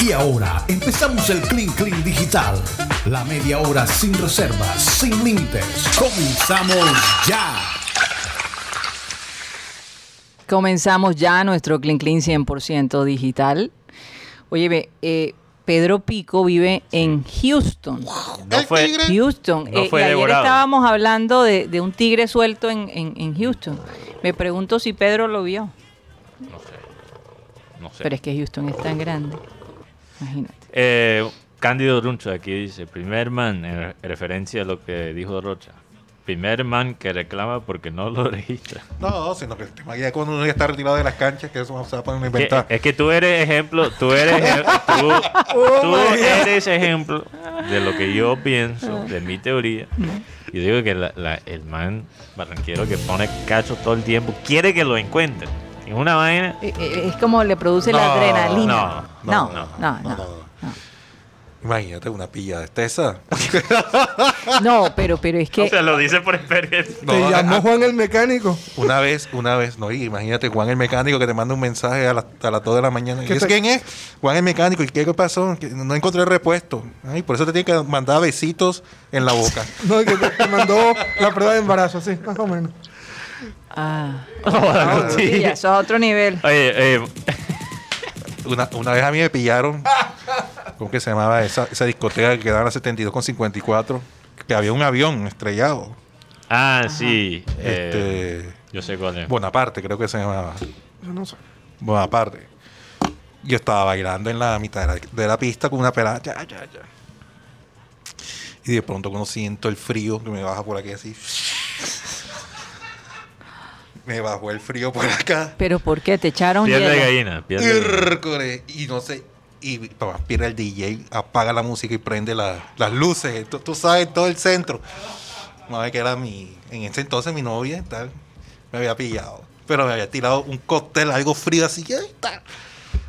Y ahora empezamos el Clean Clean Digital. La media hora sin reservas, sin límites. Comenzamos ya. Comenzamos ya nuestro Clean Clean 100% digital. Oye, ve, eh, Pedro Pico vive en Houston. No fue, Houston. No Eh, fue y ayer devorado. estábamos hablando de, de un tigre suelto en, en- en Houston. Me pregunto si Pedro lo vio. no sé. No sé. Pero es que Houston es tan grande. Imagínate. Eh, Cándido Runcho aquí dice, primer man, en referencia a lo que dijo Rocha. Primer man que reclama porque no lo registra. No, sino que el tema ya cuando uno ya está retirado de las canchas, que eso se va a poner inventar. es que tú eres ejemplo, tú eres, tú, tú eres ejemplo de lo que yo pienso, de mi teoría. Yo digo que la- la- el man barranquero que pone cacho todo el tiempo quiere que lo encuentre. Es una vaina. Eh, eh, Es como le produce la No, adrenalina. no, No, no, no, no. no, no. Imagínate una pilla de tesa. No, pero, pero es O que sea, lo dice por experiencia. Te llamó a- Juan el mecánico. Una vez, una vez, no, y imagínate Juan el mecánico que te manda un mensaje a, las- a las 2 de la mañana. ¿Y ¿Qué eso te- quién es? Juan el mecánico. ¿Y qué, qué pasó? Que no encontré el repuesto. Ay, por eso te tiene que mandar besitos en la boca. No, que te, te mandó la prueba de embarazo, sí, más o menos. Ah, Joder, sí, eso es otro nivel. Oye, eh, Una, una vez a mí me pillaron, ¿cómo que se llamaba esa, esa discoteca que quedaba en la 72 con 54? Que había un avión estrellado. ah, sí. eh, Este, yo sé cuál es. Bonaparte, creo que se llamaba. Yo no sé. Bonaparte. Yo estaba bailando en la mitad de la, de la pista con una pelada. Ya, ya, ya. Y de pronto cuando siento el frío que me baja por aquí así. Me bajó el frío por acá. Pero ¿por qué? ¿Te echaron Piel de hielo? gallina. piel de gallina. Hércules. Y no sé. Y papá, pierde el DJ, apaga la música y prende la- las luces. Tú, tú sabes, todo el centro. Madre que era mi. En ese entonces mi novia tal. Me había pillado. Pero me había tirado un cóctel, algo frío así. está.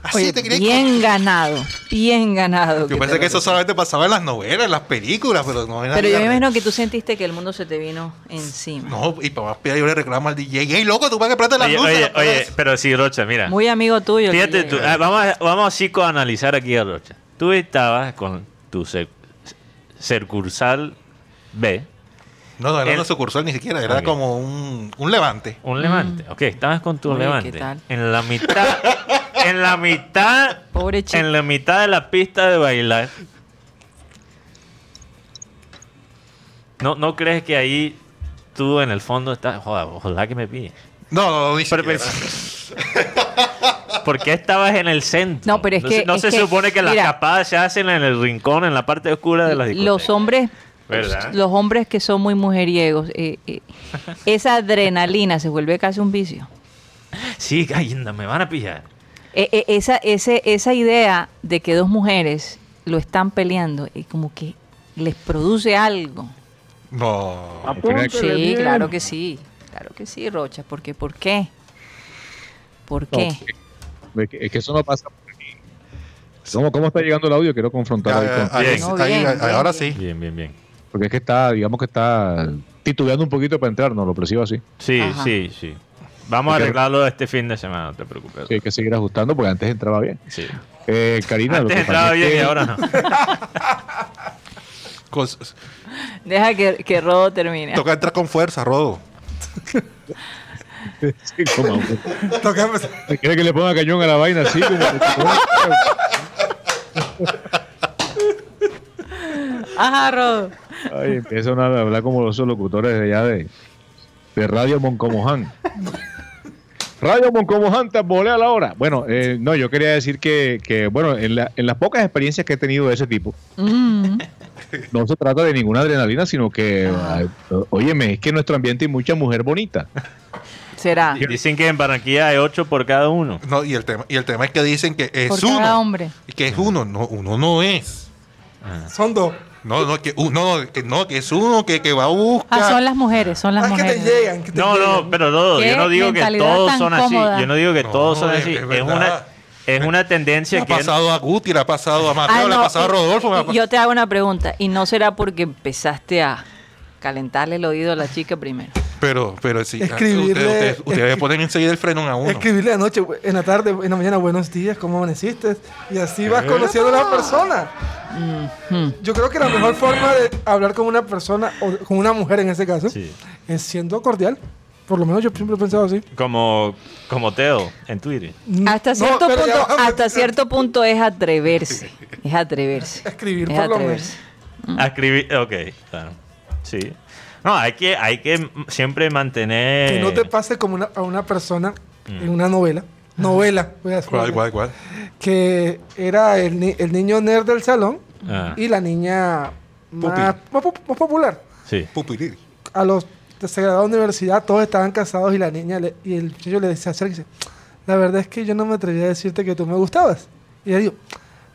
Así Oye, te quería bien ganado, bien ganado. Yo pensé que eso solamente pasaba en las novelas, en las películas, pero no en la Pero yo me imagino que tú sentiste que el mundo se te vino encima. No, y para más pida yo le reclamo al DJ. ¡Ey, loco, tú vas que prende las Oye, luces! oye, no puedes". oye, pero sí, Rocha, mira. Muy amigo tuyo. Fíjate tú, ah, vamos, a, vamos a psicoanalizar aquí a Rocha. Tú estabas con tu cercursal B, No, no, era El- una sucursal ni siquiera, era como un, un levante. un levante. Ok, estabas con tu Oye, levante. ¿qué tal? En la mitad, en la mitad, Pobre chico. en la mitad de la pista de bailar. ¿No, ¿No crees que ahí tú en el fondo estás, joder, ojalá que me pille? No, no, no, ni Pero, siquiera. ¿Por qué estabas en el centro? No, pero es se- que- no es se que, supone que las capadas se hacen en el rincón, en la parte oscura de las discotecas. Los hombres, ¿Verdad? los hombres que son muy mujeriegos, eh, eh, esa adrenalina se vuelve casi un vicio. Sí, ay, me van a pillar. Eh, eh, esa, ese, esa idea de que dos mujeres lo están peleando y como que les produce algo. No. Sí, claro que sí. Claro que sí, Rocha. Porque, ¿Por qué? ¿Por qué? Es que, es que eso no pasa por aquí. ¿Cómo, ¿Cómo está llegando el audio? Quiero confrontar Ya, Bien. No, bien, ahí- bien, ahora bien. sí. Bien, bien, bien. Porque es que está, digamos que está titubeando un poquito para entrar, no lo percibo así. Sí, Ajá. sí, sí. Vamos a arreglarlo este fin de semana, no te preocupes. Sí, hay que seguir ajustando porque antes entraba bien. Sí. Eh, Karina, lo que entraba bien y ahora no. Deja que, que Rodo termine. Toca entrar con fuerza, Rodo. Sí, como- Toca- ¿Quiere que le ponga cañón a la vaina así? Como Ajá, Rodo. Ay, empiezan a hablar como los locutores de allá de, de Radio Moncomoján. Radio Moncomoján, te volé a la hora. Bueno, eh, no, yo quería decir que, que, bueno, en, la- en las pocas experiencias que he tenido de ese tipo, Mm. no se trata de ninguna adrenalina, sino que, ay, óyeme, es que en nuestro ambiente hay mucha mujer bonita. Será. Dicen que en Barranquilla hay ocho por cada uno. No, y el tema, y el tema es que dicen que es Por uno. cada hombre. Y que es uno. No, uno no es. Son dos. No, no, que uno, no, que, no, que es uno que, que va a buscar. Ah, son las mujeres, son las Ah, que te mujeres. llegan. Que te No, llegan. no, pero no, yo no digo que todos son así. Yo no digo que No, todos son es- así. es una, es una tendencia ha que... pasado a Guti, le ha pasado a Mateo, Ah, le ha pasado a y- Rodolfo. me ha y pas- yo te hago una pregunta. ¿Y no será porque empezaste a calentarle el oído a la chica primero? Pero, pero sí. Escribirle- Ustedes, ustedes, ustedes ponen enseguida el freno a uno. Escribirle anoche, en la tarde, en la mañana, buenos días, ¿cómo amaneciste? Y así vas ¿Eh? conociendo a la persona. Yo creo que la mejor forma de hablar con una persona, o con una mujer en ese caso, Sí. es siendo cordial. Por lo menos yo siempre he pensado así. Como, como Teo en Twitter. Hasta No, cierto punto, hasta cierto punto es atreverse. Es atreverse. Escribir es por lo atreverse. A escribir, ok, claro. Sí. No, hay que, hay que siempre mantener. Que no te pase como una- a una persona en una novela. Novela, voy a decir. ¿Cuál, cuál, cuál? Que era el, ni- el niño nerd del salón Ah. y la niña más, más más popular. Sí. Pues, a los de se graduó de universidad, todos estaban casados y la niña le- y el muchacho le decía, "Acérquese, la verdad es que yo no me atreví a decirte que tú me gustabas. Y ella dijo,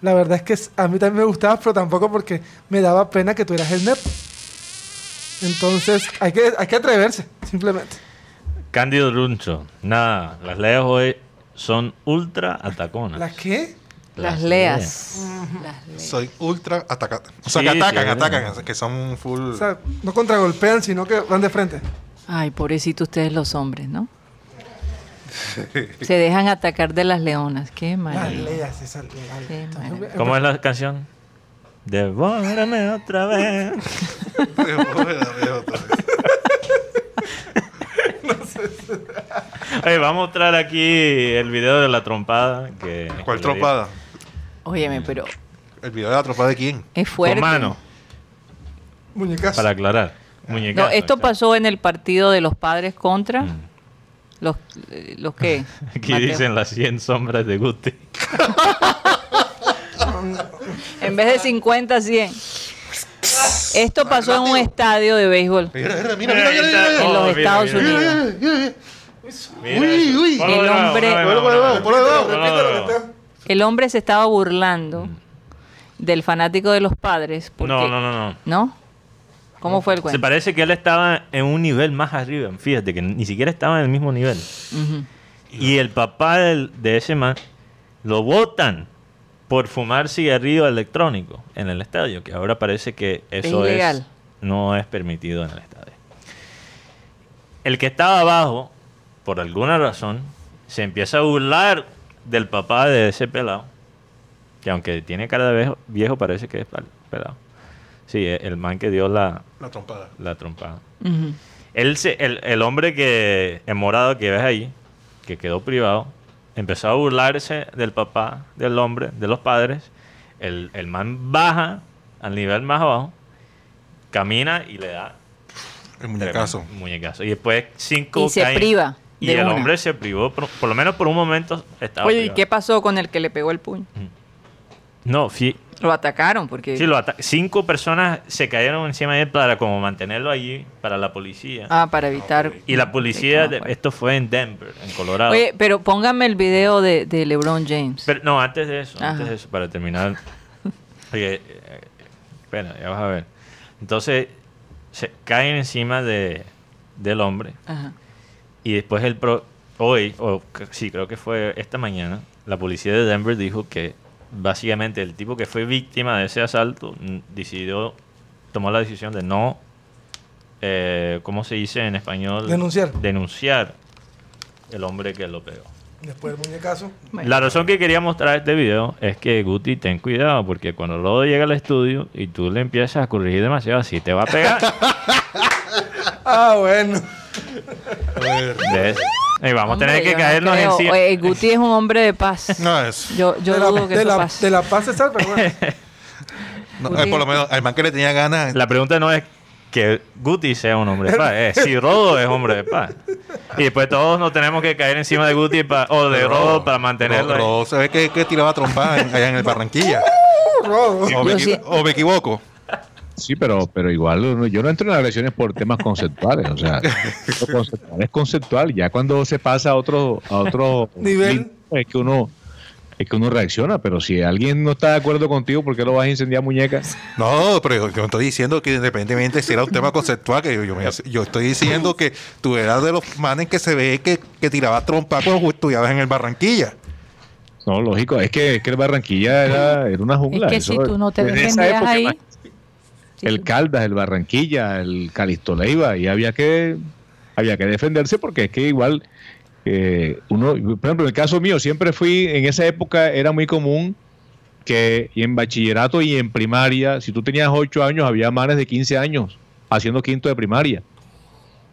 la verdad es que a mí también me gustabas, pero tampoco porque me daba pena que tú eras el nerd. Entonces, hay que, hay que atreverse, simplemente. Cándido Runcho. Nada, las leyes hoy son ultra ataconas. ¿La qué? Las leas. Las leas. Soy ultra atacada. O sea, Sí, que sí, atacan, es atacan. Que son full. O sea, no contragolpean, sino que van de frente. Ay, pobrecito ustedes los hombres, ¿no? Se dejan atacar de las leonas. Qué Las mal. leas, esas Qué mal. ¿Cómo es la canción? Devórame otra vez. Oye, vamos a mostrar aquí el video de la trompada. Que, ¿Cuál que tropada? Óyeme, pero ¿El video de la tropada de quién? es Con fuerte. mano, Muñecas. para aclarar. Muñecazo, No, esto exacto. pasó en el partido de los padres contra Mm. los, eh, los que Aquí dicen las 100 sombras de Guti. en vez de 50 100. Esto pasó en un estadio de béisbol Mira, mira, mira, mira, mira, en los Oh, mira, Estados mira. Unidos. Mira Uy, uy. El hombre-. El hombre se estaba burlando del fanático de los padres. Porque, No, no, no, no. ¿No? ¿Cómo fue el Se cuento? parece que él estaba en un nivel más arriba. Fíjate que ni siquiera estaba en el mismo nivel. Y el papá del- de ese man lo votan por fumar cigarrillo electrónico en el estadio, que ahora parece que eso es, no es permitido en el estadio. El que estaba abajo, por alguna razón, se empieza a burlar del papá de ese pelado, que aunque tiene cara de viejo, viejo parece que es pelado. Sí, e- el man que dio la, La trompada. la trompada. Ujú. Él se- el, el hombre que en morado que ves ahí, que quedó privado, empezó a burlarse del papá, del hombre, de los padres. El, el man baja al nivel más abajo, camina y le da El muñecazo. tremendo muñecazo. Y después cinco Y se caen. priva Y el una. hombre se privó, por, por lo menos por un momento estaba Oye, ¿y qué pasó con el que le pegó el puño? No, fi- Lo atacaron porque... sí, lo ata- cinco personas se cayeron encima de él para como mantenerlo allí para la policía. Ah, para evitar... Y la policía, Sí, de- no, esto fue en Denver, en Colorado. Oye, pero póngame el video de, de LeBron James. Pero, no, antes de eso, antes de eso, para terminar. Oye, espera, ya vas a ver. Entonces, se caen encima de, del hombre. Ajá. Y después el pro, hoy, o sí, creo que fue esta mañana, la policía de Denver dijo que básicamente el tipo que fue víctima de ese asalto mm, decidió, tomó la decisión de no, eh, ¿cómo se dice en español? Denunciar. Denunciar el hombre que lo pegó. Después del muñecazo. La razón que quería mostrar este video es que Guti, ten cuidado, porque cuando Lodo llega al estudio y tú le empiezas a corregir demasiado, así te va a pegar. Ah, bueno. ¿Ves? Y vamos a tener que no caernos creo. encima. Oye, Guti es un hombre de paz. No, es. Yo, yo de la, dudo que de eso la, pase. de la paz se salva, pero bueno. no, eh, por lo menos, al man que le tenía ganas. La pregunta no es que Guti sea un hombre de paz, es si Rodo es hombre de paz. Y después todos nos tenemos que caer encima de Guti pa- o de Rodo para mantenerlo. ahí. Rodo se ve que, que tiraba trompada allá en el Barranquilla. Rodo. O me, sí. o me equivoco. Sí, pero, pero igual uno- yo no entro en agresiones por temas conceptuales. O sea, lo conceptual es conceptual. Ya cuando se pasa a otro, a otro Nivel. es que uno es que uno reacciona. Pero si alguien no está de acuerdo contigo, ¿por qué lo vas a incendiar muñecas? No, pero yo, yo estoy diciendo que independientemente si era un tema conceptual, que yo, yo, me- yo estoy diciendo que tú eras de los manes que se ve que, que tiraba trompa cuando estudiabas en el Barranquilla. No, lógico. Es que, es que el Barranquilla era, era una jungla. Es que Eso- si tú no te defendías ahí... más, el Caldas, el Barranquilla, el Calisto Leiva, y había que había que defenderse porque es que igual eh, uno, por ejemplo, en el caso mío, siempre fui, en esa época era muy común que en bachillerato y en primaria, si tú tenías 8 años, había manes de 15 años haciendo quinto de primaria.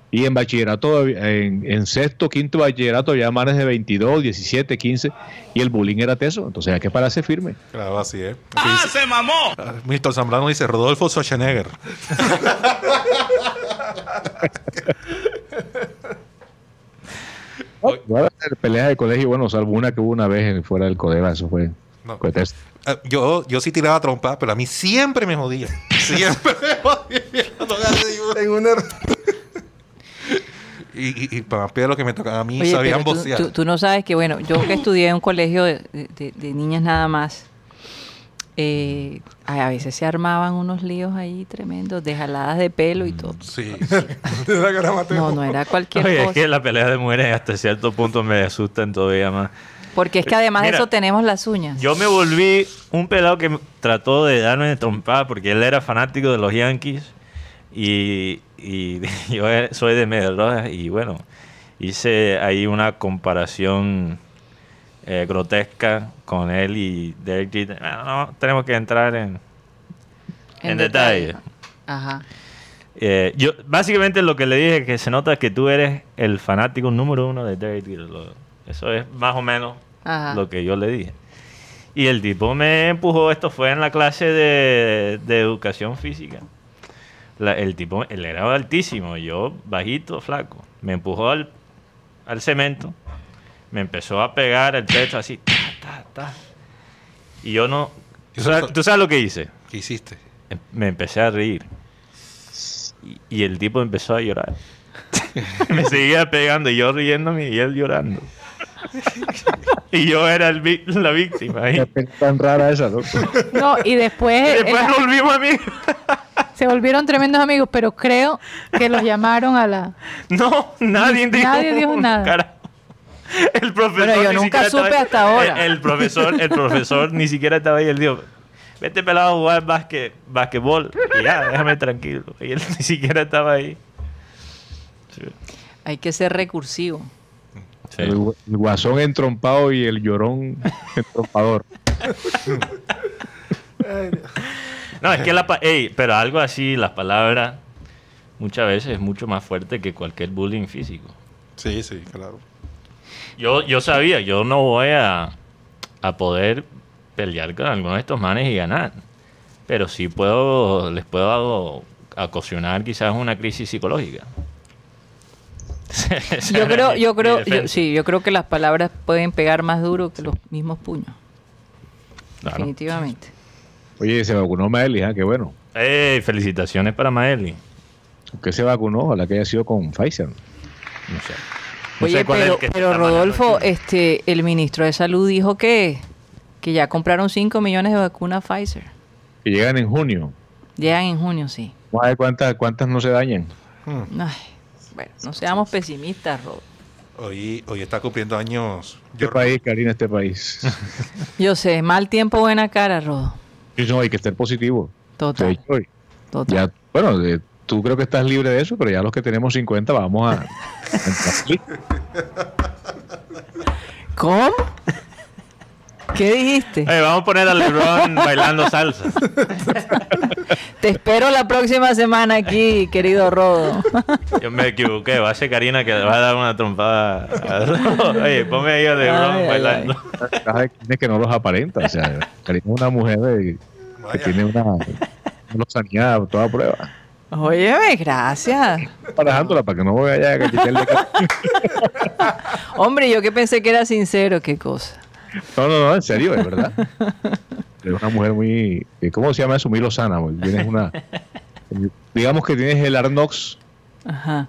Y en bachillerato, en, en sexto, quinto bachillerato, había manes de 22, 17, 15, y el bullying era teso. Entonces hay que pararse firme. Claro, así es. ¡Ah, se mamó! Milton Zambrano dice Rodolfo Schwarzenegger. Bueno, peleas de colegio, bueno, salvo una que hubo una vez en- fuera del Codeva, eso fue. No. fue teso. Ah, Yo, yo sí tiraba trompa, pero a mí siempre me jodía. Siempre me jodía. No. En una... Y, y, y para más peor lo que me tocaba a mí, Oye, sabían tú, vocear. tú- tú no sabes que, bueno, yo que estudié en un colegio de, de- de niñas nada más, eh, a veces se armaban unos líos ahí tremendos, de jaladas de pelo y todo. Sí, de la cara Mateo. No, no era cualquier Oye, es cosa. que la pelea de mujeres hasta cierto punto me asustan todavía más. Porque es que además de eso tenemos las uñas. Yo me volví un pelado que trató de darme de trompada porque él era fanático de los Yankees y, y yo soy de Rojas y bueno, hice ahí una comparación eh, grotesca con él y Derek Jeter. No, tenemos que entrar en, en detalle. Ajá. Eh, yo básicamente lo que le dije es que se nota que tú eres el fanático número uno de Derek Jeter. Eso es más o menos Ajá. lo que yo le dije. Y el tipo me empujó, esto fue en la clase de, de educación física. La- el tipo, él era altísimo, yo bajito, flaco. Me empujó al, al cemento, me empezó a pegar el techo así, ta, ta, ta. Y yo no... ¿Tú sabes, fue- tú sabes lo que hice? ¿qué hiciste? Em- me empecé a reír. Y, y el tipo empezó a llorar. me seguía pegando y yo riéndome y él llorando. y yo era el la víctima. pena tan rara esa, loco. No, y después, Y después eh, volvimos amigos. Se volvieron tremendos amigos, pero creo que los llamaron a la... No, nadie dijo, Nadie dijo nada. carajo. El profesor Bueno, yo nunca supe estaba- hasta ahora. El, el profesor, el profesor ni siquiera estaba ahí. Él dijo, vete pelado a jugar básquet, basquetbol. Y ya, déjame tranquilo. Y él ni siquiera estaba ahí. Sí. Hay que ser recursivo. Sí. El, el guasón entrompado y el llorón entrompador. No, es que la... pa- ey, pero algo así, las palabras muchas veces es mucho más fuerte que cualquier bullying físico. Sí, sí, claro. Yo, yo sabía, yo no voy a, a poder pelear con algunos de estos manes y ganar. Pero sí puedo, les puedo ocasionar quizás una crisis psicológica. Yo creo, yo creo, yo- sí, yo creo que las palabras pueden pegar más duro que los mismos puños. Claro. Definitivamente. Oye, se vacunó Maeli, ¿ah? Qué bueno. Ey, felicitaciones para Maeli. ¿Qué se vacunó? Ojalá que haya sido con Pfizer. No sé. No Oye, sé cuál es el pero, que pero Rodolfo, este, el ministro de Salud dijo que, que ya compraron 5 millones de vacunas Pfizer. Que llegan en junio. Llegan en junio, sí. Vamos a ver cuántas, cuántas no se dañan. Hmm. Ay, bueno, no seamos pesimistas, Rod. Hoy, hoy está cumpliendo años. Este Yo- país, Karina, este país. Yo sé, mal tiempo, buena cara, Rodo. No, hay que estar positivo. De Total, hecho, total. ya, bueno, de- tú creo que estás libre de eso, pero ya los que tenemos 50 vamos a... ¿Cómo? ¿Qué dijiste? Vamos a poner a LeBron bailando salsa. Te espero la próxima semana aquí, querido Rodo. Yo me equivoqué. Va a ser Karina que le va a dar una trompada. a- Oye, ponme ahí a Ay, ay, bailando. es que no los aparenta. O sea, Karina es una mujer de- que tiene una, una lozanía a toda prueba. Óyeme, gracias. Parajándola para que no vaya a quitarle... Hombre, yo que pensé que era sincero, qué cosa. No, no, no, en serio, es verdad. Es una mujer muy... eh, ¿Cómo se llama eso? Muy lozana. pues. Tienes una... Digamos que tienes el Arnox. Ajá.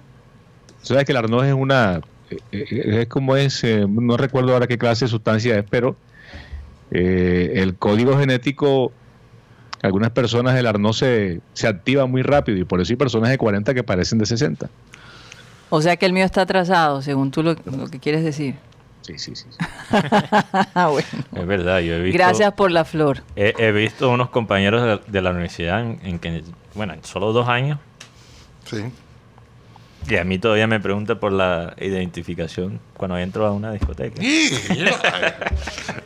Sabes que el Arnox es una... eh, eh, Es como es... no recuerdo ahora qué clase de sustancia es, pero eh, el código genético... Algunas personas el Arnox se, se activa muy rápido y por eso hay personas de 40 que parecen de 60. O sea que el mío está atrasado, según tú lo, lo que quieres decir. Sí, sí, sí. bueno. Es verdad, yo he visto. Gracias por la flor. He, he visto unos compañeros de, de la universidad en, en que, bueno, en solo dos años Sí. Y a mí todavía me pregunta por la identificación cuando entro a una discoteca.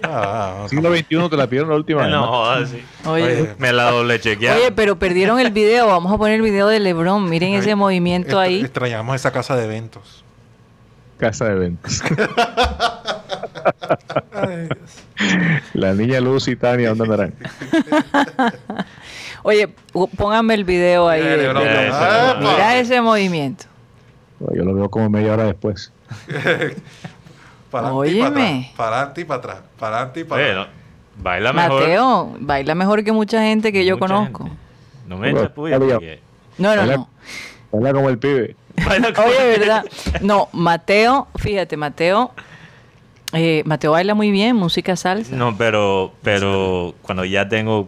Ah, Siglo XXI te la pidieron la última vez. No, ¿no? jodas, sí. Oye, Oye, Me la doble chequearon. oye, pero perdieron el video. Vamos a poner el video de LeBron. Miren ese movimiento ahí. Extrañamos esa casa de eventos. Casa de. Ay, Dios. la niña Luz y Tania, ¿dónde andarán? Oye, pónganme el video ahí. Mira, de- de. Ah, ese movimiento. Yo lo veo como media hora después. Para Óyeme. Para adelante y para atrás. Para adelante y para atrás. no, baila mejor. Mateo, baila mejor que mucha gente que yo conozco. gente. No me eches puya No, no, Baila- no. Baila como el pibe. Oye, ¿verdad? No, Mateo, fíjate, Mateo. eh, Mateo baila muy bien, música salsa. No, pero, pero cuando ya tengo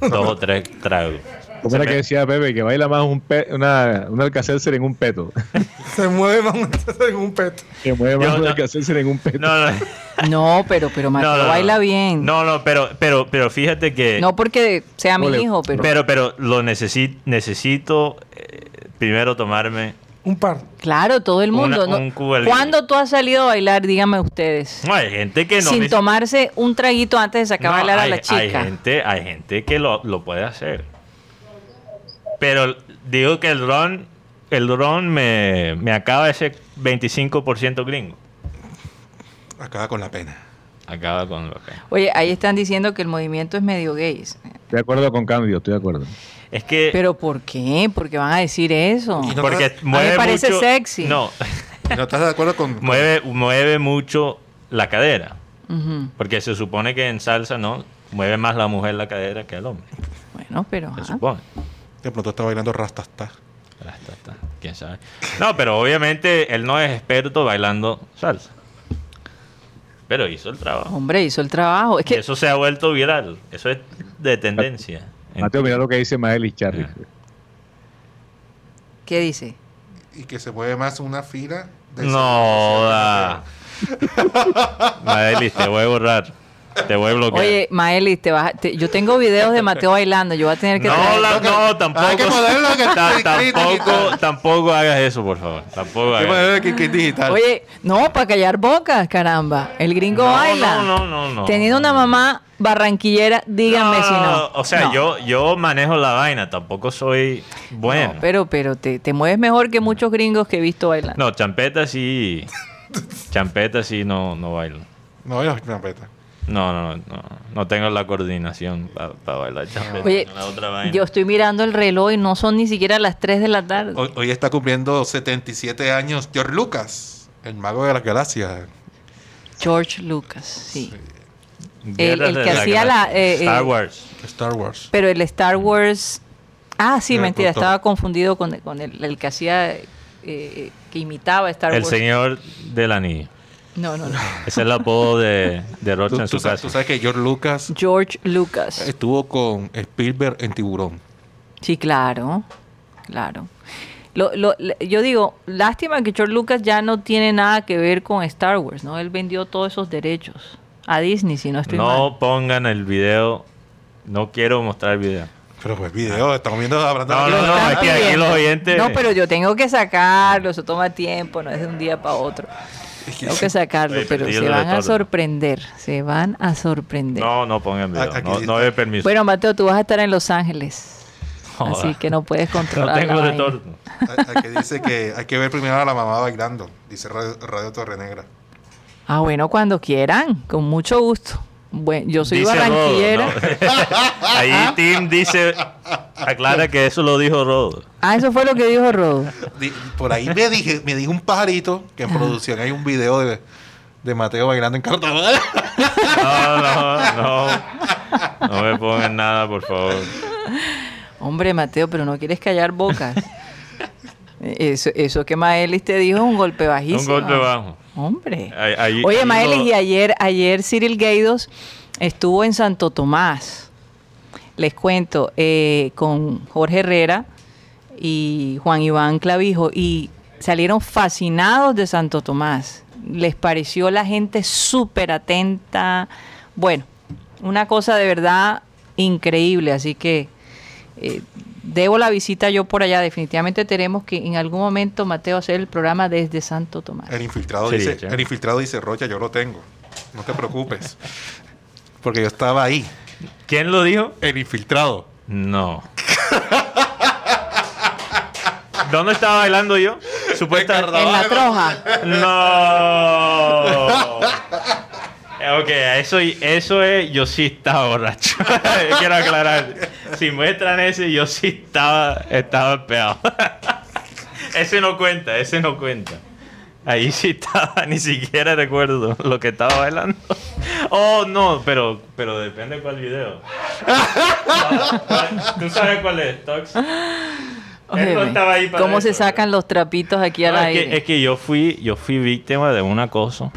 dos o tres tragos. ¿Cómo era Se que decía Pepe? Que baila más un pe una, un alcacelser en un peto. Se mueve más en un peto. que mueve más Yo un no- alcacelser en un peto. No, no, No, pero, pero Mateo no, no, no. baila bien. No, No, no, pero, pero, pero fíjate que. porque sea mi Ole. hijo, pero, Pero, pero lo necesi- necesito eh, primero tomarme. Un par. claro, todo el mundo. Una- ¿no? un Cuba Libre. ¿Cuándo tú has salido a bailar? Díganme ustedes. No, hay gente que no. Sin tomarse un traguito antes de sacar No, a bailar a hay- la Hay chica. gente, hay gente que lo, lo puede hacer. Pero digo que el ron, el ron me, me acaba ese 25% gringo. Acaba con la pena. Acaba con lo que. Oye, ahí están diciendo que el movimiento es medio gay. Estoy de acuerdo con Cándido, estoy de acuerdo. Es que. ¿Pero por qué? Porque van a decir eso. No- porque A mí me mueve parece mucho- sexy. No, ¿Y ¿No estás de acuerdo con.? con- mueve, mueve mucho la cadera. Porque se supone que en salsa, ¿no? Mueve más la mujer la cadera que el hombre. Bueno, pero... Se supone. De pronto está bailando rastasta. Está. ¿Quién sabe? No, pero obviamente él no es experto bailando salsa. Pero hizo el trabajo. Hombre, hizo el trabajo. Es Y que eso se ha vuelto viral. Eso es de tendencia. En- Mateo, mira lo que dice Maelis Charlie. Ah. ¿Qué dice? Y que se mueve más una fila. de No, da. Maelis, te voy a borrar. Te voy a bloquear. Oye, Maelis, te vas a- te- yo tengo videos de Mateo bailando. Yo voy a tener que no, la- no, tampoco. Hay que ponerlo que ta- estoy crítico y tampoco, tampoco hagas eso, por favor. Tampoco ¿Qué hagas manera que, que es digital? Oye, no, para callar bocas, caramba. El gringo No, baila. no, no, no, no. Teniendo una mamá barranquillera, díganme No, si no. O sea, No. yo, yo manejo la vaina. Tampoco soy bueno. No, pero, pero te, te mueves mejor que muchos gringos que he visto bailando. No, champeta sí. champeta sí no, no bailo. No, yo una peta. No, no, no. No tengo la coordinación para bailar champeta. Oye, La otra vaina. yo estoy mirando el reloj y no son ni siquiera las 3 de la tarde. Hoy, hoy está cumpliendo 77 años George Lucas, el mago de la galaxia. George Lucas, sí. El que hacía la, Galaxia. eh, Star eh, Wars. Star Wars. Pero el Star Wars. Ah, sí, El mentira, productor. estaba confundido con, con el, el que hacía. eh, eh, que imitaba a Star El Wars. señor del anillo. No, no, no. Ese es el apodo de, de Rocha Tú, en tú su sabes, casa. tú sabes que George Lucas George Lucas. estuvo con Spielberg en Tiburón. Sí, claro. Claro. Lo, lo- yo digo, lástima que George Lucas ya no tiene nada que ver con Star Wars, ¿no? Él vendió todos esos derechos a Disney, si no estoy No mal. pongan el video. No quiero mostrar el video. Pero pues video, estamos viendo hablando No, no, no, aquí pidiendo. los oyentes. No, pero yo tengo que sacarlo, eso toma tiempo, no es de un día para otro. Tengo que sacarlo, Oye, pero se van a sorprender, se van a sorprender. No, no pongan video. Aquí No, no hay permiso. Bueno, Mateo, tú vas a estar en Los Ángeles, así que no puedes no controlar la tengo. Aquí dice que hay que ver primero a la mamá bailando, dice Radio, Radio Torre Negra. Ah, bueno, cuando quieran, con mucho gusto. Bueno, yo soy Dice barranquillera. Rodo, ¿no? Ahí Tim dice, aclara que eso lo dijo Rodo. Ah, eso fue lo que dijo Rodo. Por ahí me, dije, me dijo un pajarito que en producción hay un video de, de Mateo bailando en carnaval. No, no, no. No me pongan nada, por favor. Hombre, Mateo, pero no quieres callar bocas. Eso, eso que Maelis te dijo es un golpe bajísimo. Un golpe bajo. Hombre. Ahí- ahí- Oye, Maelis, y ayer, ayer Cyril Gaidos estuvo en Santo Tomás. Les cuento, eh, con Jorge Herrera y Juan Iván Clavijo, y salieron fascinados de Santo Tomás. Les pareció la gente súper atenta. Bueno, una cosa de verdad increíble, así que eh, debo la visita yo por allá. Definitivamente tenemos que en algún momento, Mateo, hacer el programa desde Santo Tomás. El infiltrado Sí, dice, ya. el infiltrado dice, Rocha, yo lo tengo. No te preocupes. Porque yo estaba ahí. ¿Quién lo dijo? El infiltrado. No. ¿Dónde estaba bailando yo? Supuestamente. En la troja. No. Ok, eso, eso es, yo sí estaba borracho. Quiero aclarar. Si muestran ese, yo sí estaba, estaba peado. ese no cuenta, ese no cuenta. Ahí sí estaba, ni siquiera recuerdo lo que estaba bailando. Oh, no, pero, pero depende de cuál video. ¿Tú sabes cuál es, Tox? Él no estaba ahí para ¿Cómo se sacan los trapitos aquí al No, es, aire? que, es que yo fui, yo fui víctima de un acoso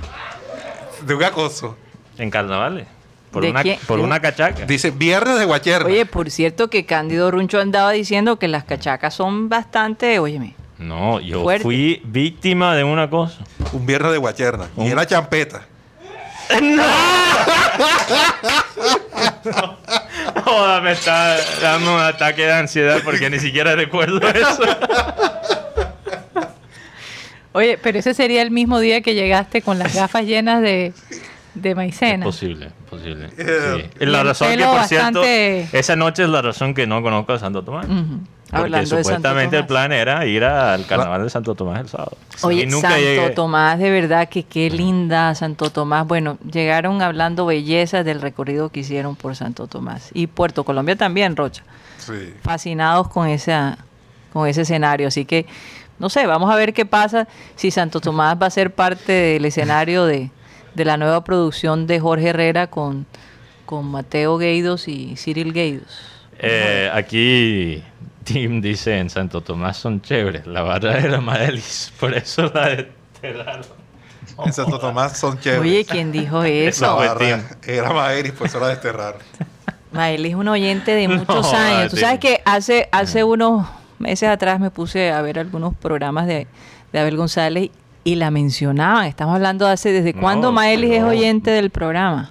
De un acoso. en carnavales. Por, ¿De una, quién? por ¿De- una cachaca. Dice, viernes de guacherna. Oye, por cierto que Cándido Runcho andaba diciendo que las cachacas son bastante, óyeme, No, yo Fuerte. fui víctima de un acoso. Un viernes de guacherna. Y era champeta. Joda, me está dando un ataque de ansiedad porque ni siquiera recuerdo eso. Oye, pero ese sería el mismo día que llegaste con las gafas llenas de, de Es maicena. posible, posible. Yeah. Sí. Y La razón que, por bastante- cierto, esa noche es la razón que no conozco a Santo Tomás. Porque hablando de Santo supuestamente el plan era ir al carnaval de Santo Tomás el sábado. Oye, Y nunca Santo llegué. Tomás, de verdad que qué linda Santo Tomás. Bueno, llegaron hablando bellezas del recorrido que hicieron por Santo Tomás. Y Puerto Colombia también, Rocha. Sí. Fascinados con, esa, con ese escenario. Así que, no sé, vamos a ver qué pasa si Santo Tomás va a ser parte del escenario de, de la nueva producción de Jorge Herrera con, con Mateo Gueidos y Cyril Gueidos. Eh, aquí Tim dice en Santo Tomás son chéveres. La barra era Maelis, por eso la desterraron. En Santo Tomás son chéveres. Oye, ¿quién dijo Eso fue Barra-. Era Maeris, por eso la desterraron. Mael es un oyente de muchos No, años. Tú sabes que hace, hace unos meses atrás me puse a ver algunos programas de, de Abel González y la mencionaban. Estamos hablando de hace desde No, cuándo Maelis es no. oyente del programa.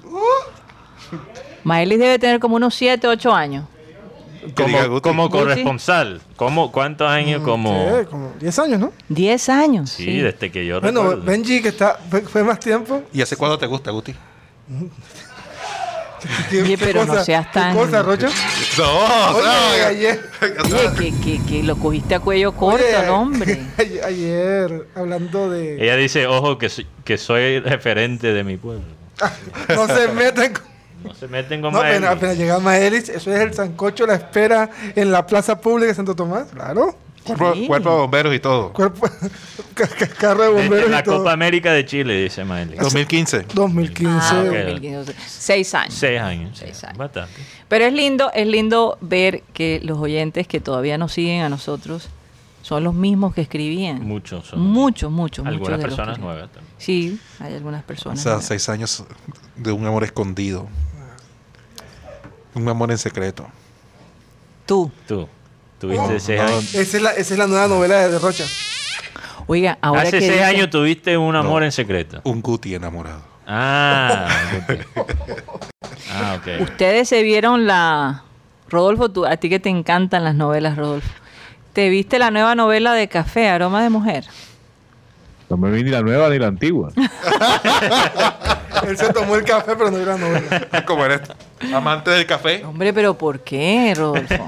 Maelis debe tener como unos 7, 8 años. Como, como corresponsal. ¿Cómo, ¿Cuántos años? Como... ¿Qué? Como 10 años, ¿no? 10 años. Sí, sí. desde que yo Bueno, recuerdo. Benji, que está, fue, fue más tiempo. ¿Y hace cuándo te gusta, Guti? ¿Qué- Oye, qué pero no cosa? seas ¿Qué tan- cosa, Rocha? No, Oye, ayer, Oye, que, que, que lo cogiste a cuello corto, oye, hombre. ayer, hablando de... Ella dice, ojo, que soy, que soy referente de mi pueblo. No se meten con... No se meten con No, apenas, Maelis. apenas llega Maelis, eso es el sancocho, la espera en la plaza pública de Santo Tomás, claro. Cuerpo, Sí. cuerpo de bomberos y todo. Cuerpo, carro de Desde bomberos la y todo. Copa América de Chile, dice Maelis. 2015. 2015. Ah, ok. 2015, Seis años. Seis años. Seis años. Bastante. Pero es lindo, es lindo ver que los oyentes que todavía nos siguen a nosotros son los mismos que escribían. Muchos son. Muchos, muchos, muchos. Algunas de los personas nuevas también. Sí, hay algunas O personas. sea, nuevas. seis años de un amor escondido. Un amor en secreto. Tú. Tú. Tuviste seis años. Esa es, la, esa es la nueva novela de Rocha. Oiga, ahora Hace que seis dice- años tuviste un amor No. en secreto. Un Guti enamorado. Ah. Ah, ok. Ustedes se vieron la... Rodolfo, tú, a ti que te encantan las novelas, Rodolfo. ¿Te viste la nueva novela de Café, Aroma de Mujer? No me vi ni la nueva ni la antigua. Él se tomó el café, pero no vio la novela. Como eres amante del café. Hombre, pero ¿por qué, Rodolfo?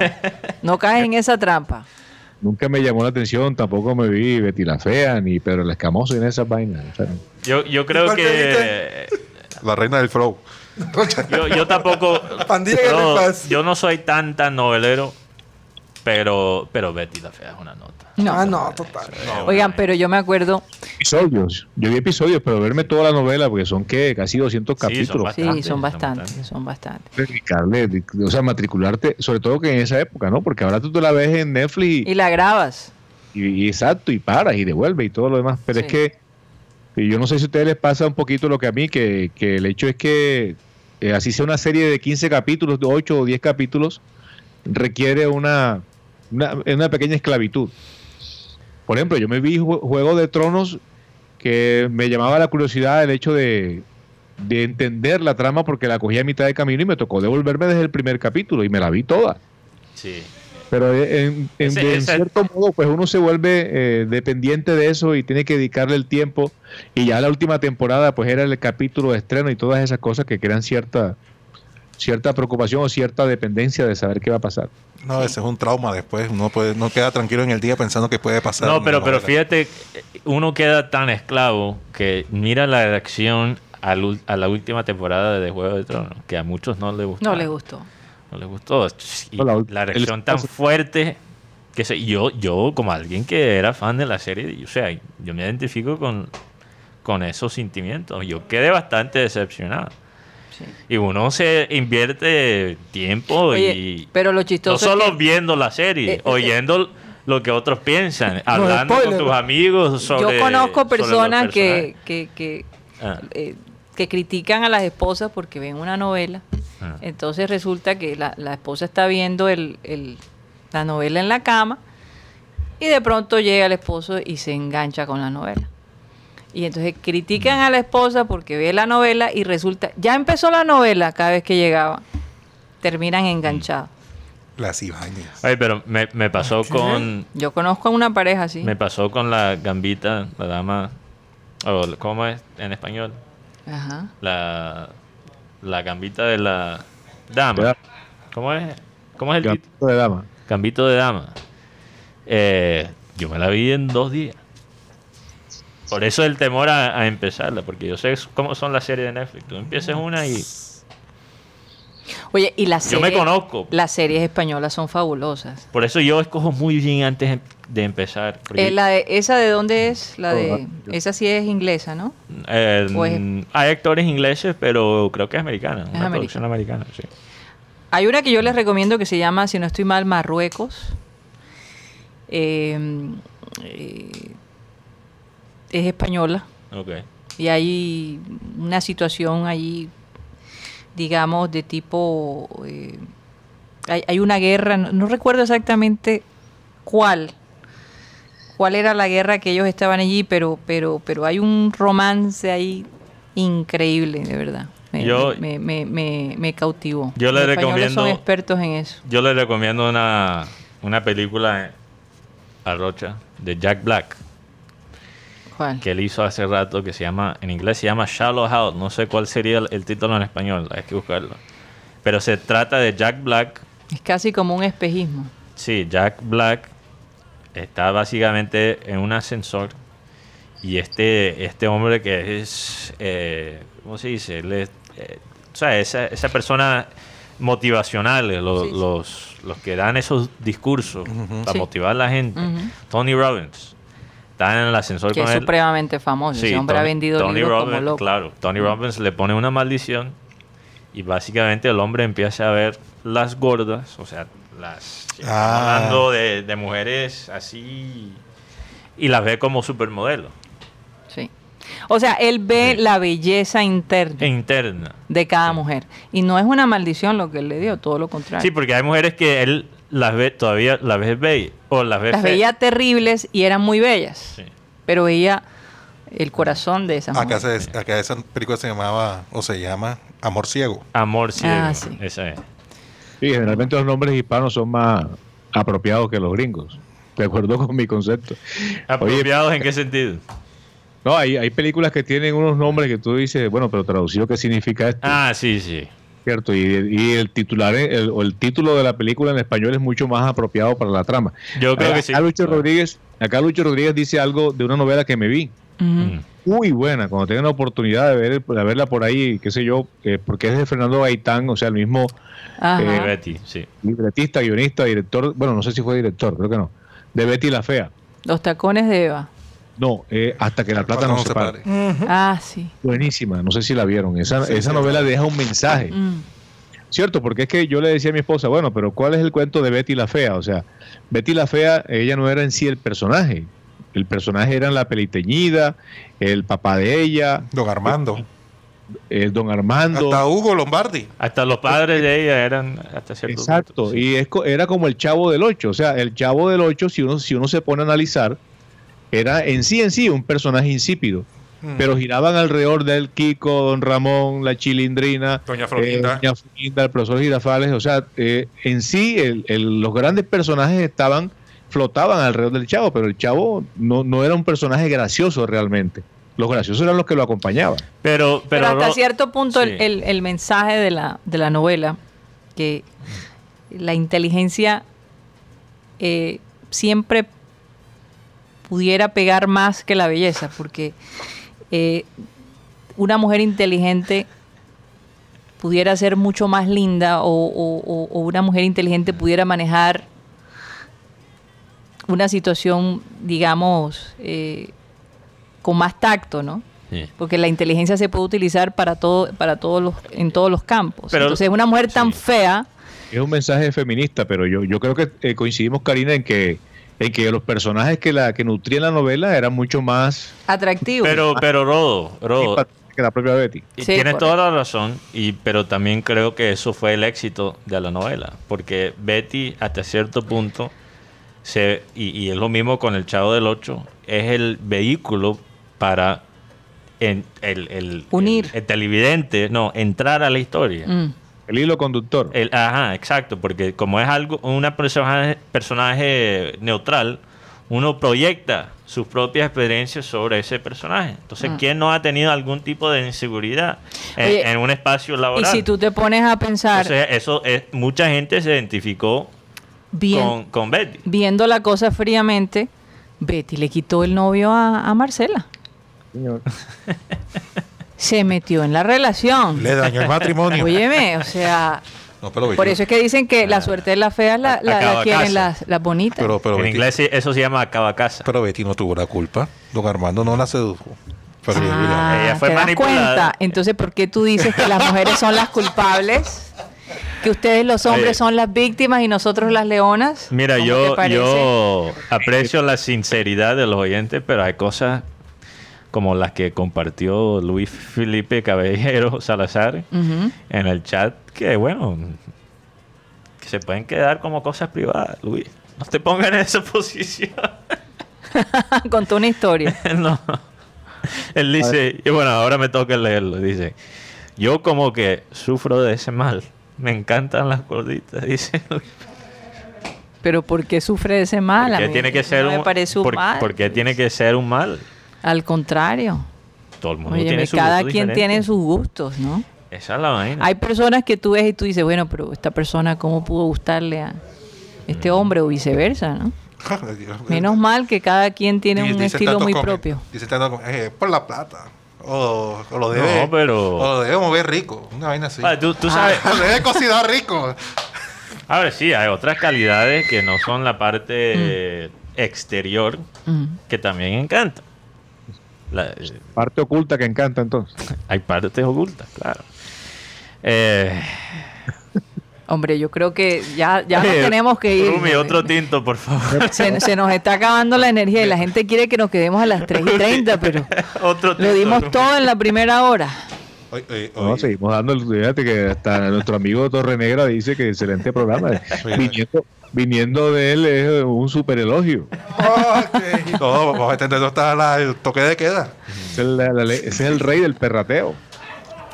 No caes en esa trampa. Nunca me llamó la atención, tampoco me vi Betty la Fea, ni Pedro el Escamoso, en esas vainas. O sea, Yo, yo creo ¿Cuál te que. La reina del flow. Yo, yo tampoco. Ripas. yo no soy tan tan novelero, pero pero Betty la fea es una nota. No. Ah, no, total. Oigan, pero yo me acuerdo, episodios. Yo vi episodios, pero verme toda la novela, porque son que casi 200 Sí, son capítulos. Bastante, sí, son bastantes, son bastantes. dedicarle, o sea, matricularte, sobre todo que en esa época, ¿no? Porque ahora tú te la ves en Netflix Y la grabas. y, y exacto, y paras y devuelve y todo lo demás. Pero Sí. es que y yo no sé si a ustedes les pasa un poquito lo que a mí, que, que el hecho es que eh, así sea una serie de 15 capítulos, de 8 o 10 capítulos, requiere una, una, una pequeña esclavitud. Por ejemplo, yo me vi Jue- Juego de Tronos que me llamaba la curiosidad el hecho de, de entender la trama porque la cogí a mitad de camino y me tocó devolverme desde el primer capítulo y me la vi toda. Sí. Pero en, en- Ese- de- en ese- cierto modo, pues uno se vuelve eh, dependiente de eso y tiene que dedicarle el tiempo. Y ya la última temporada, pues era el capítulo de estreno y todas esas cosas que crean cierta cierta preocupación o cierta dependencia de saber qué va a pasar. No, ese es un trauma después. Uno puede, no queda tranquilo en el día pensando que puede pasar. No, pero, pero fíjate, uno queda tan esclavo que mira la reacción a la última temporada de Juego de Tronos, que a muchos no les gustó. No les gustó. No les gustó. Y la reacción tan fuerte que se, yo, yo, como alguien que era fan de la serie, o sea, yo me identifico con, con esos sentimientos. Yo quedé bastante decepcionado. Sí. Y uno se invierte tiempo Oye, y pero lo no chistoso solo es que viendo la serie, Eh, oyendo lo que otros piensan, hablando con tus amigos sobre yo conozco personas que, que, que, Ah. eh, que critican a las esposas porque ven una novela. Ah. Entonces resulta que la, la esposa está viendo el, el- la novela en la cama y de pronto llega el esposo y se engancha con la novela. Y entonces critican a la esposa porque ve la novela y resulta, ya empezó la novela cada vez que llegaba. Terminan enganchados. Las Ibáñez. Ay, pero me, me pasó con Yo conozco a una pareja así. me pasó con la gambita, la dama o ¿cómo es en español? Ajá. La la gambita de la dama. ¿Cómo es? ¿Cómo es el? Gambito de dama. Gambito de dama. Eh, yo me la vi en dos días. Por eso el temor a, a empezarla, porque yo sé cómo son las series de Netflix. Tú empiezas una y Oye, y las Yo me series, conozco. las series españolas son fabulosas. por eso yo escojo muy bien antes em- de empezar. porque, Eh, la de- ¿Esa de dónde es? La de, esa sí es inglesa, ¿no? eh, es- hay actores ingleses, pero creo que es americana, una americana. producción americana. Sí. Hay una que yo les recomiendo que se llama, si no estoy mal, Marruecos. Eh, eh, es española y hay una situación allí, digamos, de tipo... eh, hay, hay una guerra, no, no recuerdo exactamente cuál, cuál era la guerra que ellos estaban allí, pero, pero, pero hay un romance ahí increíble, de verdad. Me, Yo- me, me, me- me cautivó. Yo le Los españoles son recomiendo- expertos en eso. Yo le recomiendo una, una película a Rocha de Jack Black ¿Cuál? que él hizo hace rato que se llama, en inglés se llama Shallow House. No sé cuál sería el, el título en español, hay que buscarlo. Pero se trata de Jack Black. Es casi como un espejismo. Sí, Jack Black está básicamente en un ascensor y este, este hombre que es, eh, ¿cómo se dice? Él es, eh, o sea, esa, esa persona motivacional, eh, lo- Sí, sí. Los, los que dan esos discursos para Sí. motivar a la gente. Ujú. Tony Robbins está en el ascensor Que con es él. supremamente famoso. Sí, Ese hombre ha vendido Tony libros como Robbins, loco. Claro, Tony Robbins le pone una maldición y básicamente el hombre empieza a ver las gordas, o sea, las Ah. hablando de, de mujeres así y las ve como supermodelo Sí. O sea, él ve Sí. la belleza interna interna. de cada mujer. Y no es una maldición lo que él le dio, todo lo contrario. Sí, porque hay mujeres que él las ve todavía las ve bella o las ve Las fe- veía terribles y eran muy bellas. Sí. Pero veía el corazón de esa Acá, mujer. se, acá esa película se llamaba, o se llama, Amor Ciego. Amor ciego. Ah, sí. esa es. Sí, generalmente los nombres hispanos son más apropiados que los gringos. De acuerdo con mi concepto. Oye, ¿Apropiados en qué sentido? no, hay, hay películas que tienen unos nombres que tú dices, bueno, pero traducido, ¿qué significa esto? Ah, sí, sí. Cierto, y, y el titular, el, o el título de la película en español es mucho más apropiado para la trama. Yo creo acá, que sí. Lucho Rodríguez, acá Lucho Rodríguez dice algo de una novela que me vi. Mm. Muy buena, cuando tengan la oportunidad de, ver, de verla por ahí, qué sé yo, eh, porque es de Fernando Gaitán, o sea, el mismo. Eh, Betty, sí. libretista, guionista, director, bueno, no sé si fue director, creo que no, de Betty la Fea. Los tacones de Eva. No, eh, hasta que la plata no se pare. Ah, sí. Buenísima, no sé si la vieron. Esa, Sí, esa sí. novela deja un mensaje. Mm. Cierto, porque es que yo le decía a mi esposa, bueno, pero ¿cuál es el cuento de Betty la Fea? O sea, Betty la Fea, ella no era en sí el personaje. El personaje era la peliteñida, el papá de ella, Don Armando. el don Armando. Hasta Hugo Lombardi. Hasta los padres de ella eran hasta cierto Exacto, punto, sí. y es, era como el chavo del 8, o sea, el chavo del 8, si uno, si uno se pone a analizar, era en sí en sí un personaje insípido. pero giraban alrededor del Kiko, Don Ramón, la Chilindrina, Doña Florinda. eh, Doña Florinda, el profesor Girafales. O sea, eh, en sí el- el- los grandes personajes estaban, flotaban alrededor del Chavo, pero el Chavo no, no era un personaje gracioso realmente. Los graciosos eran los que lo acompañaban. Pero, pero, Pero, hasta cierto punto el- el mensaje de la, de la novela, que la inteligencia eh, siempre pudiera pegar más que la belleza, porque eh, una mujer inteligente pudiera ser mucho más linda o, o- o- o una mujer inteligente pudiera manejar una situación, digamos, eh, con más tacto, ¿no? Sí. porque la inteligencia se puede utilizar para todo para todos los en todos los campos Pero- entonces una mujer tan sí. fea Es un mensaje feminista, pero yo, yo creo que eh, coincidimos, Karina, en que, en que los personajes que, la, que nutrían la novela eran mucho más atractivo pero, pero Rodo, Rodo, que la propia Betty. Y Sí, tienes toda la razón, y, pero también creo que eso fue el éxito de la novela, porque Betty hasta cierto punto, se, y, y es lo mismo con el Chavo del Ocho, es el vehículo para en- el, el- Unir. el- el televidente, no, entrar a la historia. Mm. El hilo conductor. El- ajá, exacto, porque como es algo, una personaje, personaje neutral, uno proyecta sus propias experiencias sobre ese personaje. Entonces, Mm. ¿quién no ha tenido algún tipo de inseguridad en, Oye, en un espacio y laboral? si tú te pones a pensar Entonces, eso es, mucha gente se identificó bien, con, con Betty. viendo la cosa fríamente Betty le quitó el novio a, a Marcela Señor. se metió en la relación Le dañó el matrimonio. óyeme o sea no, pero Betty, por eso es que dicen que la suerte de las feas la, la- quieren las, las bonitas pero, pero en Betty- inglés sí, eso se llama acaba casa. pero Betty no tuvo la culpa. Don Armando no la sedujo. Pero Ah, Ella fue ¿te das manipulada. cuenta? Entonces, ¿por qué tú dices que las mujeres son las culpables? Que ustedes los hombres Oye. son las víctimas y nosotros las leonas. Mira, ¿Cómo yo, yo aprecio la sinceridad de los oyentes, pero hay cosas como las que compartió Luis Felipe Caballero Salazar en el chat, que bueno, que se pueden quedar como cosas privadas, Luis. No te pongas en esa posición. Contó una historia. no. Él dice, y bueno, ahora me toca leerlo. Dice, yo como que sufro de ese mal. Me encantan las gorditas, dice Luis. Pero ¿por qué sufre de ese mal? ¿Por A qué tiene que ser no me un parece un por- mal. por qué tiene que ser un mal? Al contrario. Todo el mundo Oye, tiene su cada gusto quien diferente. tiene sus gustos, ¿no? Esa es la vaina. Hay personas que tú ves y tú dices, bueno, pero esta persona, ¿cómo pudo gustarle a este Mm. hombre o viceversa, no? Menos mal que cada quien tiene Dice- un dice estilo muy come- propio. Dice tanto eh, por la plata. O, o lo debe. No, pero- O lo debe mover rico. Una vaina así. Ah, tú, tú sabes, Lo debe cocinar rico. ahora sí, hay otras calidades que no son la parte eh, exterior Mm. que también encantan. La- Parte oculta que encanta entonces. hay partes ocultas, claro. Eh, Hombre, yo creo que ya, ya nos eh, tenemos que ir. Rumi, otro tinto, por favor. Se, se nos está acabando la energía y la gente quiere que nos quedemos a las 3 y 30, pero otro lo dimos Rumi. todo en la primera hora. Oye, oye, No, seguimos dando el fíjate que hasta nuestro amigo Torre Negra dice que excelente programa. viniendo, viniendo de él es un super elogio. Ok. No, vamos a entender dónde está la- el toque de queda. Ese es, la- la ese es el rey del perrateo.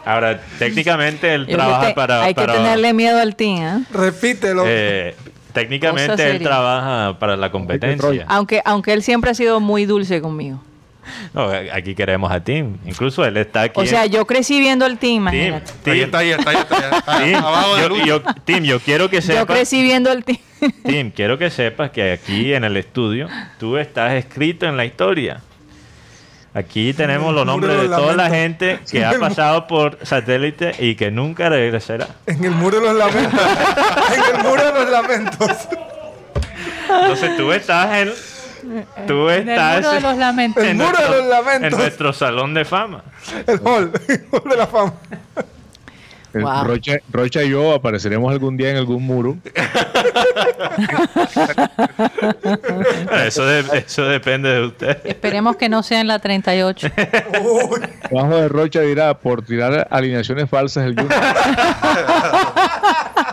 Ahora, técnicamente él Yo trabaja que para... hay que para- tenerle miedo al team, ¿eh? Repítelo. eh, técnicamente él trabaja para la competencia. Aunque, aunque él siempre ha sido muy dulce conmigo. No, aquí queremos a Tim. Incluso él está aquí. O sea, yo crecí viendo el team, Tim, imagínate. Tim, Ahí está, ahí está, ahí está. ahí está. Tim, Abajo de yo, luz. yo- Tim, yo quiero que Yo sepas, crecí viendo el team. Tim, quiero que sepas que aquí en el estudio tú estás escrito en la historia. Aquí tenemos los nombres de de toda la gente que ha pasado por satélite y que nunca regresará. En el muro de los lamentos. en el muro de los lamentos. Entonces tú estás en, tú En el estás muro de los lamentos. El en muro de nuestro- los lamentos. en nuestro salón de fama. El hall. El hall de la fama. El Wow. Rocha, Rocha y yo apareceremos algún día en algún muro. Eso, de- eso depende de usted. Esperemos que no sea en la 38. Uy. Abajo de Rocha dirá por tirar alineaciones falsas el Junior.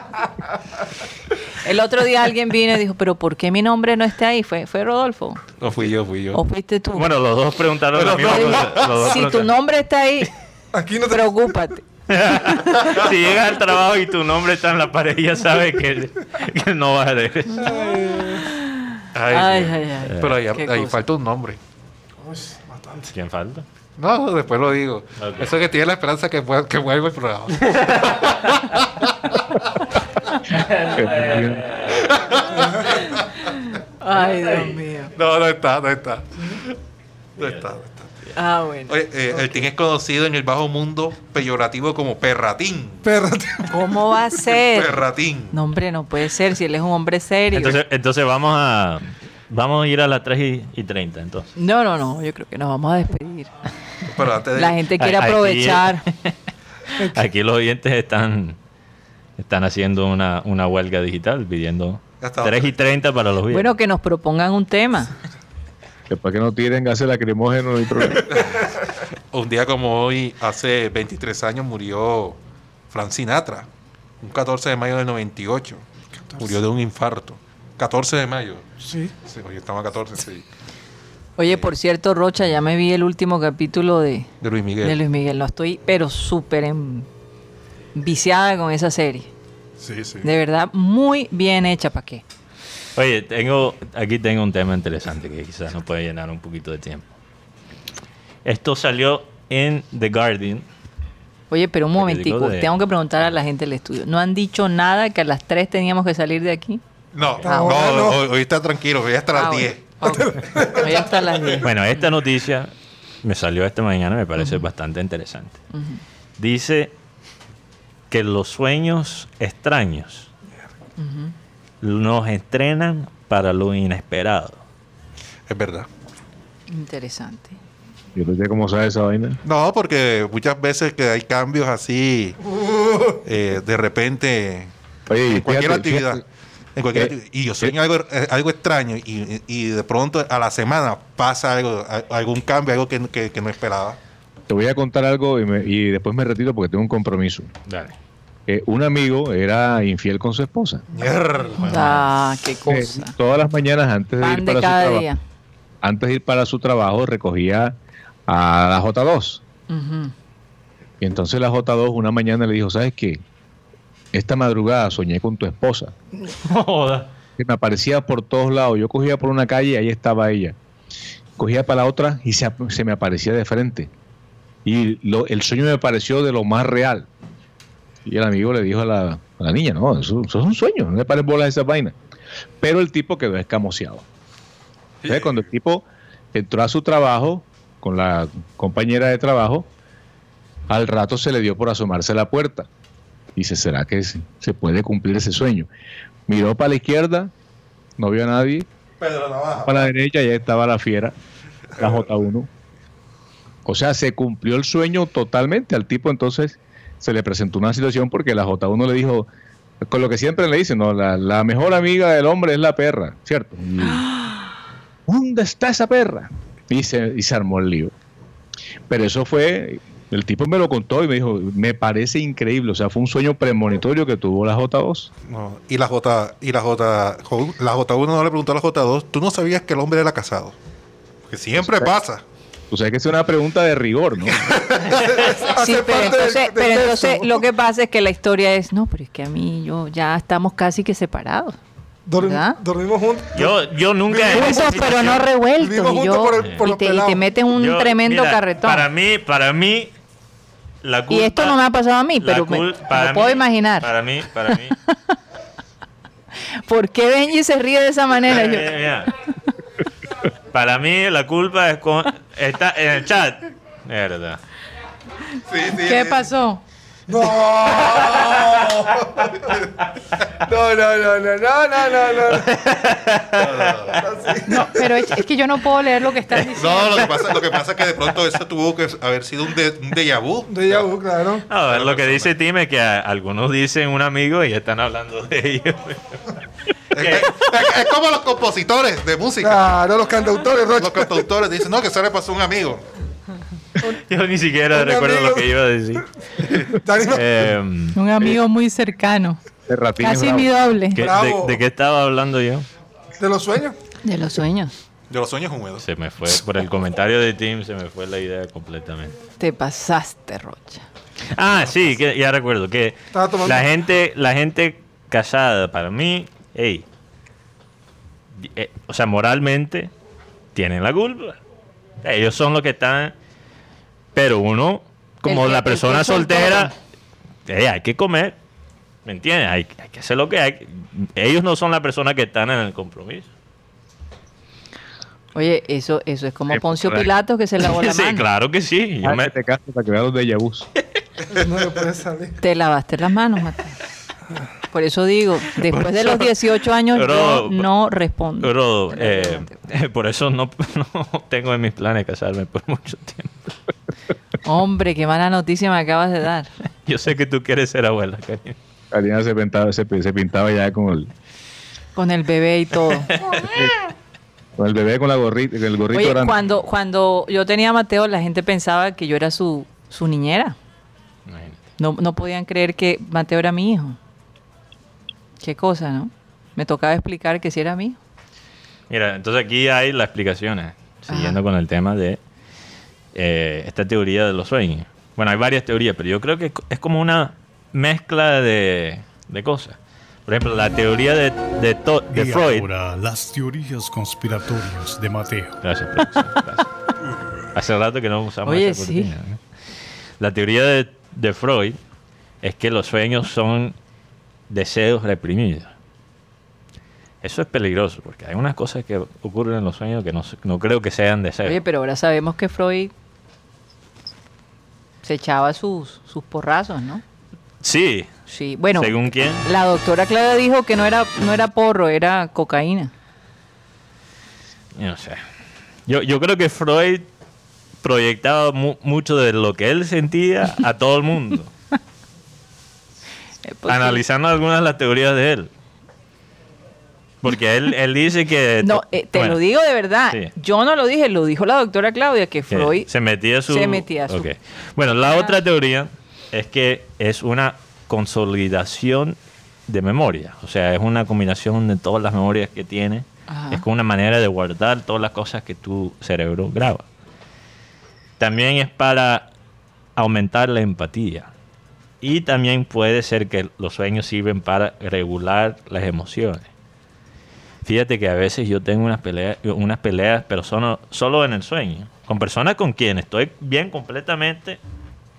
El otro día alguien vino y dijo, pero ¿por qué mi nombre no está ahí? ¿Fue, fue Rodolfo? No fui yo, fui yo. ¿O fuiste tú? Bueno, los dos preguntaron. Los dos si tu nombre está ahí, Aquí no te... preocúpate. si llegas al trabajo y tu nombre está en la pared, ya sabes que, que no vas a leer. Ay, Ay, ay, ay. Pero ahí, ahí falta un nombre. Uy, bastante. ¿Quién falta? No, después lo digo. Ok. Eso que tiene la esperanza que, que vuelva el programa. Ay, Dios mío. No, no está, no está. No está, no está. Ah, bueno. Oye, eh, el Team es conocido en el bajo mundo peyorativo como perratín. Perra, tío. ¿Cómo va a ser? Perratín. No, hombre, no puede ser si él es un hombre serio. Entonces, entonces vamos a vamos a ir a las 3 y, y 30 entonces. No, no, no, yo creo que nos vamos a despedir. Pero antes de- La gente quiere Aquí- aprovechar. Aquí los oyentes están están haciendo una, una huelga digital pidiendo Ya está. 3 y 30 para los viernes. Bueno, que nos propongan un tema. Después que no tiren gases lacrimógenos no hay problema. Un día como hoy, hace 23 años, murió Frank Sinatra. Un 14 de mayo del 98. Murió de un infarto. 14 de mayo. Sí. Sí, hoy estamos a 14, sí. Oye, por cierto, Rocha, ya me vi el último capítulo de, De Luis Miguel. de Luis Miguel. No estoy, pero súper en- viciada con esa serie. Sí, sí. De verdad, muy bien hecha. ¿Para qué? Oye, tengo aquí tengo un tema interesante que quizás nos puede llenar un poquito de tiempo. Esto salió en The Guardian. Oye, pero un momentico. de- Tengo que preguntar a la gente del estudio. ¿No han dicho nada que a las 3 teníamos que salir de aquí? No, Ah, no, bueno. no. Hoy, hoy está tranquilo, hoy hasta las Ah, 10. bueno. Ok. Hoy hasta las 10. Bueno, esta noticia me salió esta mañana, me parece bastante interesante. Dice que los sueños extraños nos entrenan para lo inesperado. Es verdad. Interesante. Yo no sé cómo sabe esa vaina. No, porque muchas veces que hay cambios así, eh, de repente, Oye, en cualquier fíjate, actividad. fíjate, En cualquier Eh, actividad. Y yo sueño algo, eh, algo extraño y, y de pronto a la semana pasa algo, algún cambio, algo que, que- que no esperaba. Te voy a contar algo y, me- y después me retiro porque tengo un compromiso. Dale. Eh, un amigo era infiel con su esposa. Ah, qué Eh, cosa. todas las mañanas antes de Pan ir de para su trabajo, día. antes de ir para su trabajo recogía a la J2. Ujú. Y entonces la J2 una mañana le dijo, ¿sabes qué? Esta madrugada soñé con tu esposa. Joda. que me aparecía por todos lados. Yo cogía por una calle y ahí estaba ella. Cogía para la otra y se me aparecía de frente. Y lo- el sueño me pareció de lo más real. Y el amigo le dijo a la, a la niña, no, eso, eso es un sueño, no le pares bolas a esa vaina. Pero el tipo quedó escamoseado. Entonces, cuando el tipo entró a su trabajo con la compañera de trabajo, al rato se le dio por asomarse a la puerta. Dice, ¿será que se, se puede cumplir ese sueño? Miró para la izquierda, no vio a nadie. Pedro Navaja. Para la derecha ya estaba la fiera, la J1. O sea, se cumplió el sueño totalmente. Al tipo entonces se le presentó una situación porque la J1 le dijo, con lo que siempre le dicen, ¿no? la, la mejor amiga del hombre es la perra, ¿cierto? Y, ¿Dónde está esa perra? Y se, y se armó el lío. Pero eso fue, el tipo me lo contó y me dijo, me parece increíble. O sea, fue un sueño premonitorio que tuvo la J2. No, y la J, y la J, la J1 no le preguntó a la J2, tú no sabías que el hombre era casado. Porque siempre pasa. O sea, que es una pregunta de rigor, ¿no? Sí, pero entonces, del- pero del entonces texto. lo que pasa es que la historia es, no, pero es que a mí yo ya estamos casi que separados. ¿Verdad? dormimos juntos. Yo, yo nunca Juntos, pero no revueltos. Y, juntos yo- por el- por y los te, y te metes un yo- tremendo mira, carretón. Para mí, para mí, la culpa. y esto no me ha pasado a mí, pero me, para lo puedo imaginar. Para mí, para mí. ¿Por qué Benji se ríe de esa manera? Yo- Mira, mira. Para mí la culpa es con está en el chat. Verdad. ¿Qué pasó? No. no, no, no, no, no, no, no, no. No, pero es, es que yo no puedo leer lo que estás diciendo. No, lo que pasa, lo que pasa es que de pronto eso tuvo que haber sido un, de, un déjà vu. Déjà vu, claro. A ver, lo que dice Tim es que a- algunos dicen un amigo y están hablando de ellos. Es, es- es como los compositores de música. Claro, los cantautores, Los Rocha. cantautores dicen, no, que eso le pasó a un amigo. Yo ni siquiera recuerdo amigo. lo que iba a decir. Eh, Un amigo muy cercano. Casi mi doble. ¿Qué- de, qué estaba hablando yo? De los sueños. De los sueños. De los sueños húmedos. Se me fue, por el comentario de Tim, se me fue la idea completamente. Te pasaste, Rocha. Ah, sí, que, ya recuerdo que la gente, la gente casada, para mí, hey, eh, o sea, moralmente, tienen la culpa. Ellos son los que están, pero uno, como El la persona soltera, hey, hay que comer, ¿me entiendes? Hay, hay que hacer lo que hay. Ellos no son la persona que están en el compromiso. Oye, eso, eso es como Eh, Poncio. Pilatos que se lavó la sí, mano. claro que sí. Yo Ah, me- te casas para que veas los. No le puede salir. Te lavaste las manos, Mateo. Por eso digo, después de los 18 años yo no respondo. Pero, eh, por eso no, no tengo en mis planes casarme por mucho tiempo. Hombre, qué mala noticia me acabas de dar. Yo sé que tú quieres ser abuela, cariño. Karina se pintaba, se, se pintaba ya con el, Con el bebé y todo. con el bebé con la gorrita, con el gorrito Oye, grande. cuando, cuando yo tenía a Mateo, la gente pensaba que yo era su, su niñera. No, no podían creer que Mateo era mi hijo. Qué cosa, ¿no? Me tocaba explicar que sí era hijo. Mira, entonces aquí hay las explicaciones, siguiendo con el tema de eh, esta teoría de los sueños. Bueno, hay varias teorías, pero yo creo que es como una mezcla de, de cosas. Por ejemplo, la teoría de, de, To- de y Freud. ahora las teorías conspiratorias de Mateo. Gracias, gracias. Hace rato que no usamos Oye, esa sí. cortina, ¿no? La teoría de, de Freud es que los sueños son deseos reprimidos. Eso es peligroso, porque hay unas cosas que ocurren en los sueños que no, no creo que sean deseos. Oye, pero ahora sabemos que Freud se echaba sus, sus porrazos, ¿no? sí, Sí, bueno, según quién. la doctora Clara dijo que no era, no era porro, era cocaína. No sé. Yo, yo creo que Freud proyectaba mu- mucho de lo que él sentía a todo el mundo, Eh, pues, analizando algunas de las teorías de él. Porque él, él dice que... No, eh, te bueno, lo digo de verdad. sí. Yo no lo dije, lo dijo la doctora Claudia, que Freud se metía su... se metía su-. Bueno, la Ah. otra teoría es que es una consolidación de memoria. O sea, es una combinación de todas las memorias que tiene. Ajá. Es como una manera de guardar todas las cosas que tu cerebro graba. También es para aumentar la empatía. Y también puede ser que los sueños sirven para regular las emociones. Fíjate que a veces yo tengo unas peleas, unas peleas pero solo, solo en el sueño. Con personas con quienes estoy bien completamente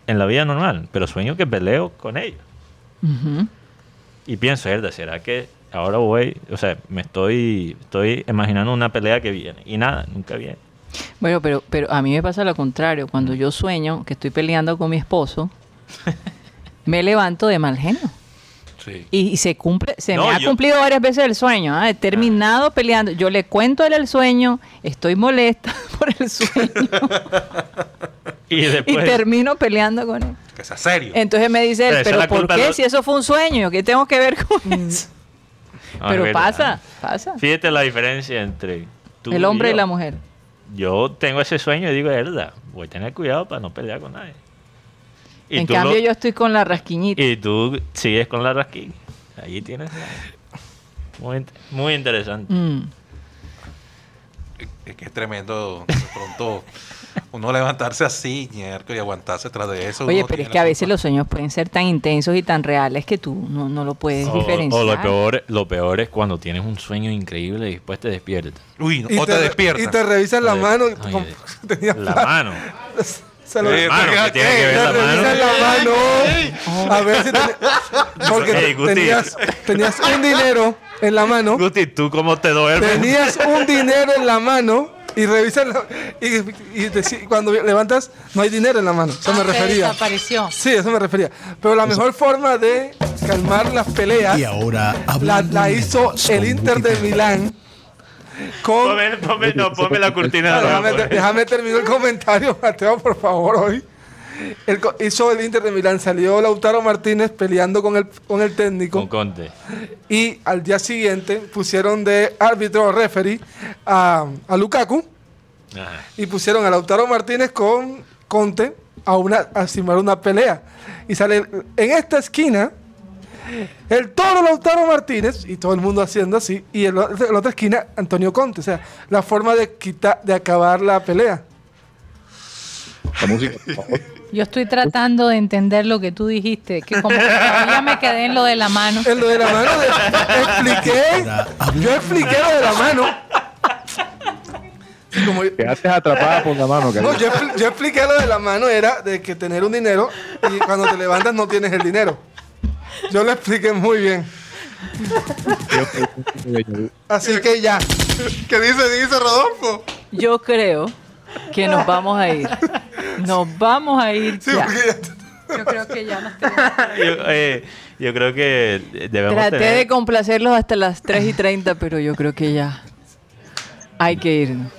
en la vida normal, pero sueño que peleo con ellos. Y pienso, "Herda, ¿será que ahora voy? O sea, me estoy, estoy imaginando una pelea que viene. Y nada, nunca viene. Bueno, pero, pero a mí me pasa lo contrario. Cuando yo sueño que estoy peleando con mi esposo, me levanto de mal genio. Sí. Y, y se cumple, se No, me ha yo- cumplido varias veces el sueño. ¿ah? He terminado peleando. Yo le cuento a él el sueño, estoy molesta por el sueño Y y termino peleando con él. Que sea serio. Entonces me dice él, Pero ¿por qué? Si eso fue un sueño, ¿qué tengo que ver con eso? Ah, pero pasa, pasa. Fíjate la diferencia entre tú El hombre y yo. la mujer. Yo tengo ese sueño y digo, verdad, voy a tener cuidado para no pelear con nadie. Y en cambio lo- yo estoy con la rasquiñita. Y tú sigues con la rasquilla. Ahí tienes. Muy, muy interesante. Mm. Es que es tremendo de pronto uno levantarse así ñerco, y aguantarse tras de eso. Oye, pero es que a veces culpa. los sueños pueden ser tan intensos y tan reales que tú no, no lo puedes O, diferenciar. o lo, peor, lo peor es cuando tienes un sueño increíble y después te despiertas. Uy, no, Y o te, despiertas. Y te revisan la mano. oye, La plan. mano. Se lo- Eh, La mano, ¿qué tiene que ver te la mano? revisan la mano. A ver si porque tenías, tenías un dinero en la mano. Guti, ¿tú cómo te duermes? Tenías un dinero en la mano y revisan la- y, cuando levantas no hay dinero en la mano. Eso me Se refería. desapareció. Sí, eso me refería. Pero la mejor forma de calmar las peleas Y ahora la, hizo el Inter de Milán con Ponme, ponme- no, ponme la cortina. De déjame, déjame terminar el comentario, Mateo, por favor, hoy. El hizo el Inter de Milán, salió Lautaro Martínez peleando con el, con el técnico Con Conte. y al día siguiente pusieron de árbitro referee a, a Lukaku Ajá. y pusieron a Lautaro Martínez con Conte a, una, a simar una pelea. Y sale en esta esquina el toro Lautaro Martínez, y todo el mundo haciendo así, y en la en la otra esquina Antonio Conte. O sea, la forma de quitar, de acabar la pelea. La música, por favor. Yo estoy tratando de entender lo que tú dijiste, que como que todavía me quedé en lo de la mano. En lo de la mano, de- expliqué, yo expliqué lo de la mano. Como- Quedaste atrapada por la mano, no, yo, yo expliqué lo de la mano era de que tener un dinero y cuando te levantas no tienes el dinero. Yo lo expliqué muy bien. Así que ya. ¿Qué dice, dice Rodolfo? Yo creo que nos vamos a ir. Nos vamos a ir Sí, ya. porque ya- Yo creo que ya nos Yo, eh, yo creo que debemos Traté tener... de complacerlos hasta las 3 y 30, pero yo creo que ya hay que irnos.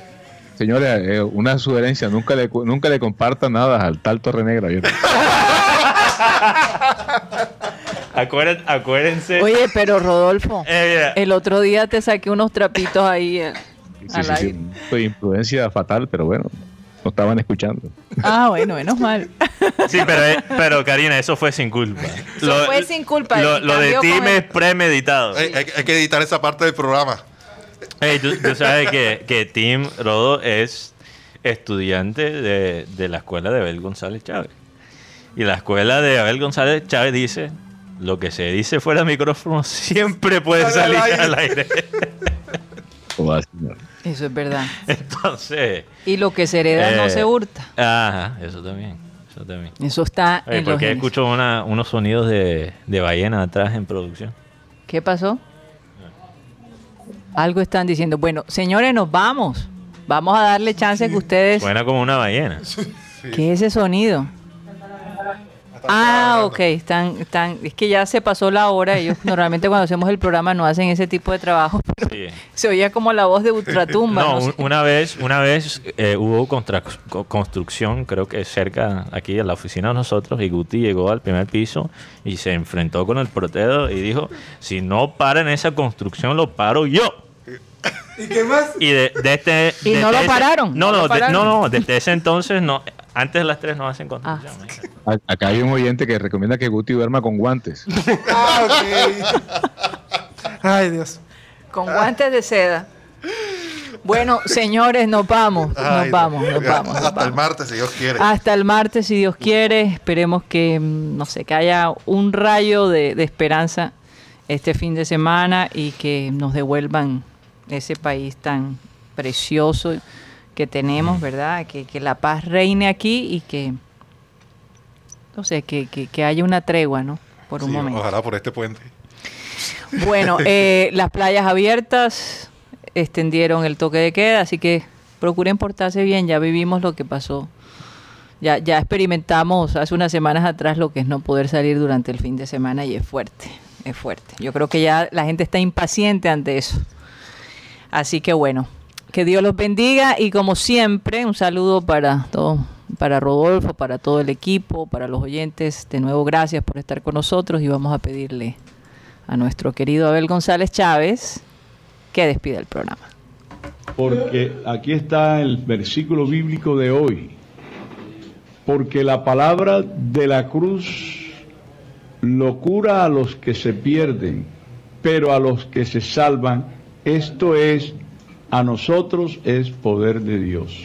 Señores, eh, una sugerencia, nunca le, cu- nunca le compartan nada al tal Torre Acuérdense... Oye, pero Rodolfo, Eh, el otro día te saqué unos trapitos ahí eh, Sí, al sí, sí, imprudencia fatal, pero bueno, no estaban escuchando. Ah, bueno, menos mal. Sí, pero, eh, pero Karina, eso fue sin culpa. Eso fue sin culpa, Lo, de con el- es premeditado. hay, hay- hay que editar esa parte del programa. Hey, tú, tú sabes que, que Tim Rodo es estudiante de, de la escuela de Abel González Chávez. Y la escuela de Abel González Chávez dice, lo que se dice fuera de micrófono siempre puede salir aire. al aire. Eso es verdad. Entonces... Y lo que se hereda no eh, se hurta. Ajá, eso también. Eso también. Eso está Oye, en los escucho una- unos sonidos de, de ballena atrás en producción. ¿Qué pasó? Algo están diciendo. Bueno, señores, nos vamos. Vamos a darle chance que ustedes... Suena como una ballena. ¿Qué es ese sonido? Ah, ok, están, están, es que ya se pasó la hora, ellos normalmente cuando hacemos el programa no hacen ese tipo de trabajo, pero Sí. se oía como la voz de Ultratumba. No, no sé. un- una vez, una vez eh, hubo contra- construcción, creo que cerca aquí en la oficina de nosotros, y Guti llegó al primer piso y se enfrentó con el proteo y dijo, si no paran esa construcción, lo paro yo. ¿Y qué más? Y de, de este... ¿Y no lo ese- pararon? No, ¿No lo de- pararon? no, no, desde ese entonces, no, antes de las tres no hacen construcción. Ah. A- Acá hay un oyente que recomienda que Guti duerma con guantes. Ah, ok. Ay, Dios. Con guantes de seda. Bueno, señores, nos vamos, nos Ay, vamos, nos vamos. nos Hasta el martes, si Dios quiere. Hasta el martes, si Dios quiere. Esperemos que, mm, no sé, que haya un rayo de, de esperanza este fin de semana y que nos devuelvan ese país tan precioso que tenemos, ¿verdad? Que, que la paz reine aquí y que, no sé, que, que, que haya una tregua, ¿no? Por un Sí, momento. Ojalá por este puente. Bueno, eh, las playas abiertas extendieron el toque de queda, así que procuren portarse bien. Ya vivimos lo que pasó. Ya, ya experimentamos hace unas semanas atrás lo que es no poder salir durante el fin de semana y es fuerte, es fuerte. Yo creo que ya la gente está impaciente ante eso. Así que bueno, que Dios los bendiga y como siempre, un saludo para todo, para Rodolfo, para todo el equipo, para los oyentes. De nuevo, gracias por estar con nosotros y vamos a pedirle a nuestro querido Abel González Chávez que despida el programa. Porque aquí está el versículo bíblico de hoy. Porque la palabra de la cruz locura a los que se pierden, pero a los que se salvan, esto es, a nosotros es poder de Dios.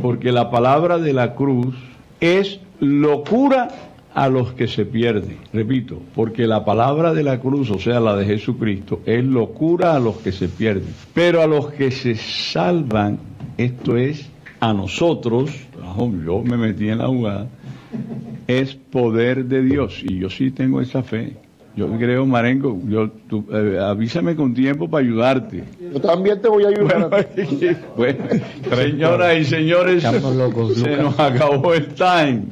Porque la palabra de la cruz es locura a los que se pierden. Repito, porque la palabra de la cruz, o sea, la de Jesucristo, es locura a los que se pierden. Pero a los que se salvan, esto es a nosotros, yo me metí en la jugada, es poder de Dios. Y yo sí tengo esa fe. Yo creo, Marengo, yo, tú, eh, avísame con tiempo para ayudarte. Yo también te voy a ayudar. bueno, señoras y señores, Estamos locos, se nos acabó el time.